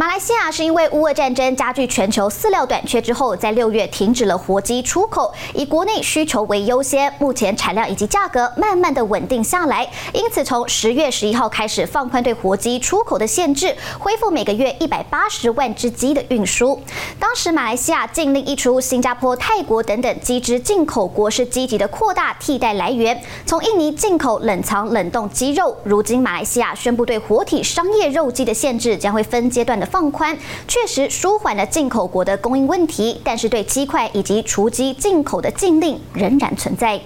马来西亚是因为乌俄战争加剧全球饲料短缺之后，在六月停止了活鸡出口，以国内需求为优先。目前产量以及价格慢慢的稳定下来，因此从十月十一号开始放宽对活鸡出口的限制，恢复每个月一百八十万只鸡的运输。当时马来西亚禁令一出，新加坡、泰国等等鸡只进口国是积极的扩大替代来源，从印尼进口冷藏冷冻鸡肉。如今马来西亚宣布对活体商业肉鸡的限制将会分阶段的放宽确实舒缓了进口国的供应问题，但是对鸡块以及雏鸡进口的禁令仍然存在。